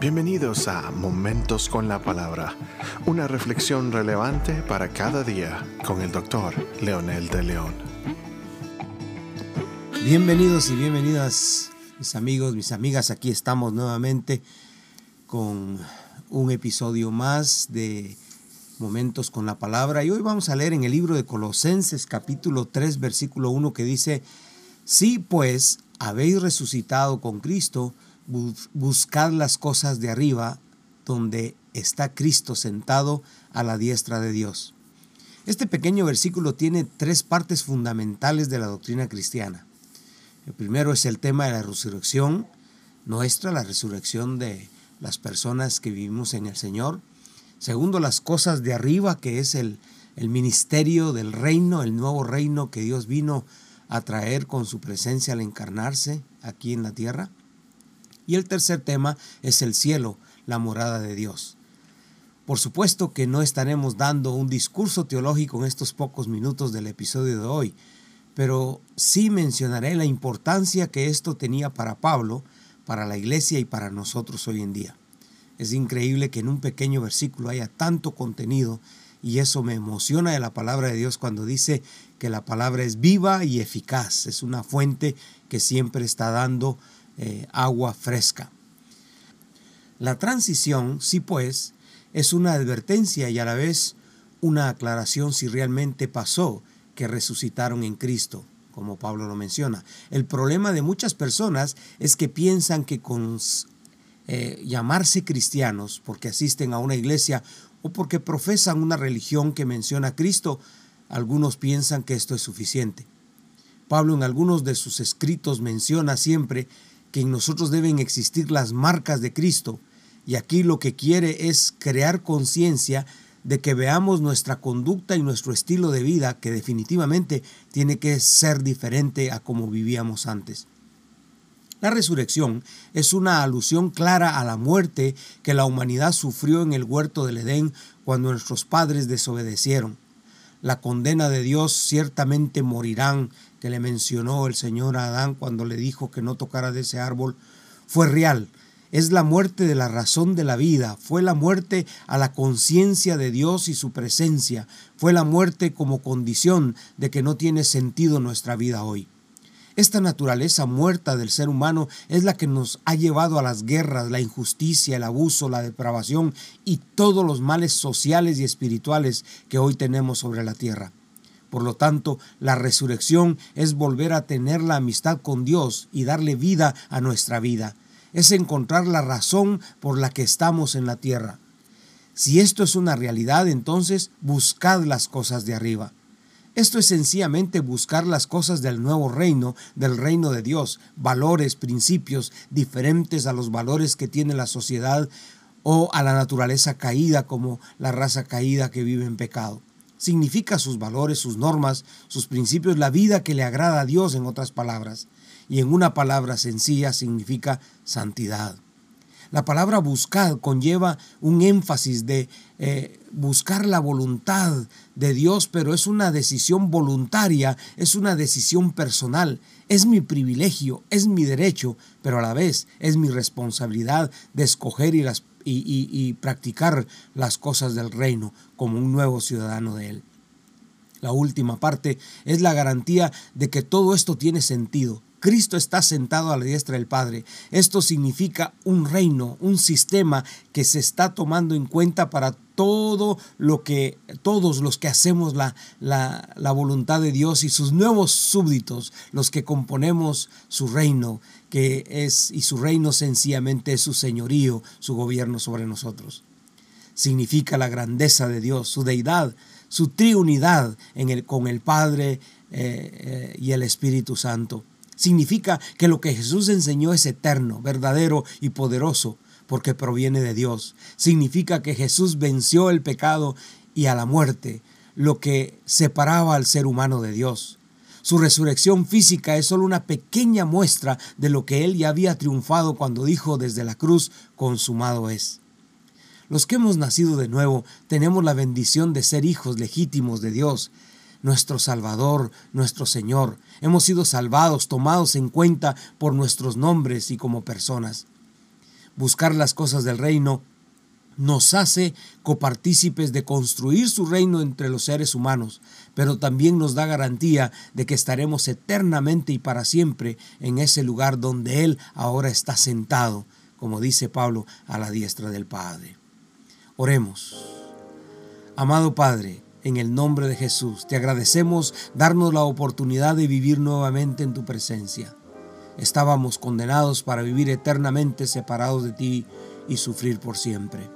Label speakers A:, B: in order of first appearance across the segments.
A: Bienvenidos a Momentos con la Palabra, una reflexión relevante para cada día con el doctor Leonel de León.
B: Bienvenidos y bienvenidas mis amigos, mis amigas, aquí estamos nuevamente con un episodio más de Momentos con la Palabra y hoy vamos a leer en el libro de Colosenses capítulo 3 versículo 1 que dice, si pues habéis resucitado con Cristo, buscad las cosas de arriba, donde está Cristo sentado a la diestra de Dios. Este pequeño versículo tiene tres partes fundamentales de la doctrina cristiana. El primero es el tema de la resurrección nuestra, la resurrección de las personas que vivimos en el Señor. Segundo, las cosas de arriba, que es el, el ministerio del reino, el nuevo reino que Dios vino a traer con su presencia al encarnarse aquí en la tierra. Y el tercer tema es el cielo, la morada de Dios. Por supuesto que no estaremos dando un discurso teológico en estos pocos minutos del episodio de hoy, pero sí mencionaré la importancia que esto tenía para Pablo, para la iglesia y para nosotros hoy en día. Es increíble que en un pequeño versículo haya tanto contenido y eso me emociona de la palabra de Dios cuando dice que la palabra es viva y eficaz, es una fuente que siempre está dando eh, agua fresca. La transición, sí pues, es una advertencia y a la vez una aclaración si realmente pasó que resucitaron en Cristo, como Pablo lo menciona. El problema de muchas personas es que piensan que con eh, llamarse cristianos, porque asisten a una iglesia o porque profesan una religión que menciona a Cristo, algunos piensan que esto es suficiente. Pablo en algunos de sus escritos menciona siempre que en nosotros deben existir las marcas de Cristo. Y aquí lo que quiere es crear conciencia de que veamos nuestra conducta y nuestro estilo de vida que definitivamente tiene que ser diferente a como vivíamos antes. La resurrección es una alusión clara a la muerte que la humanidad sufrió en el huerto del Edén cuando nuestros padres desobedecieron. La condena de Dios ciertamente morirán que le mencionó el Señor a Adán cuando le dijo que no tocara de ese árbol fue real. Es la muerte de la razón de la vida, fue la muerte a la conciencia de Dios y su presencia, fue la muerte como condición de que no tiene sentido nuestra vida hoy. Esta naturaleza muerta del ser humano es la que nos ha llevado a las guerras, la injusticia, el abuso, la depravación y todos los males sociales y espirituales que hoy tenemos sobre la tierra. Por lo tanto, la resurrección es volver a tener la amistad con Dios y darle vida a nuestra vida. Es encontrar la razón por la que estamos en la tierra. Si esto es una realidad, entonces buscad las cosas de arriba. Esto es sencillamente buscar las cosas del nuevo reino, del reino de Dios, valores, principios diferentes a los valores que tiene la sociedad o a la naturaleza caída como la raza caída que vive en pecado significa sus valores, sus normas, sus principios, la vida que le agrada a Dios en otras palabras. Y en una palabra sencilla significa santidad. La palabra buscar conlleva un énfasis de eh, buscar la voluntad de Dios, pero es una decisión voluntaria, es una decisión personal, es mi privilegio, es mi derecho, pero a la vez es mi responsabilidad de escoger y, practicar las cosas del reino como un nuevo ciudadano de él. La última parte es la garantía de que todo esto tiene sentido. Cristo está sentado a la diestra del Padre. Esto significa un reino, un sistema que se está tomando en cuenta para todo lo que, todos los que hacemos la, la, la voluntad de Dios y sus nuevos súbditos, los que componemos su reino, que es, y su reino sencillamente es su señorío, su gobierno sobre nosotros. Significa la grandeza de Dios, su deidad, su triunidad en el, con el Padre eh, eh, y el Espíritu Santo. Significa que lo que Jesús enseñó es eterno, verdadero y poderoso, porque proviene de Dios. Significa que Jesús venció el pecado y a la muerte, lo que separaba al ser humano de Dios. Su resurrección física es solo una pequeña muestra de lo que él ya había triunfado cuando dijo desde la cruz, consumado es. Los que hemos nacido de nuevo tenemos la bendición de ser hijos legítimos de Dios, nuestro Salvador, nuestro Señor. Hemos sido salvados, tomados en cuenta por nuestros nombres y como personas. buscar las cosas del reino, nos hace copartícipes de construir su reino entre los seres humanos, pero también nos da garantía de que estaremos eternamente y para siempre en ese lugar donde Él ahora está sentado, como dice Pablo, a la diestra del Padre. Oremos. Amado Padre, en el nombre de Jesús, te agradecemos darnos la oportunidad de vivir nuevamente en tu presencia. Estábamos condenados para vivir eternamente separados de ti y sufrir por siempre.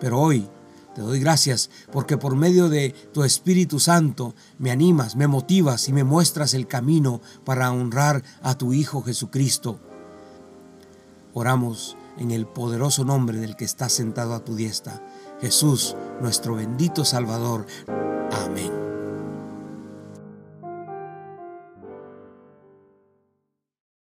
B: Pero hoy te doy gracias porque por medio de tu Espíritu Santo me animas, me motivas y me muestras el camino para honrar a tu Hijo Jesucristo. Oramos en el poderoso nombre del que está sentado a tu diestra, Jesús, nuestro bendito Salvador. Amén.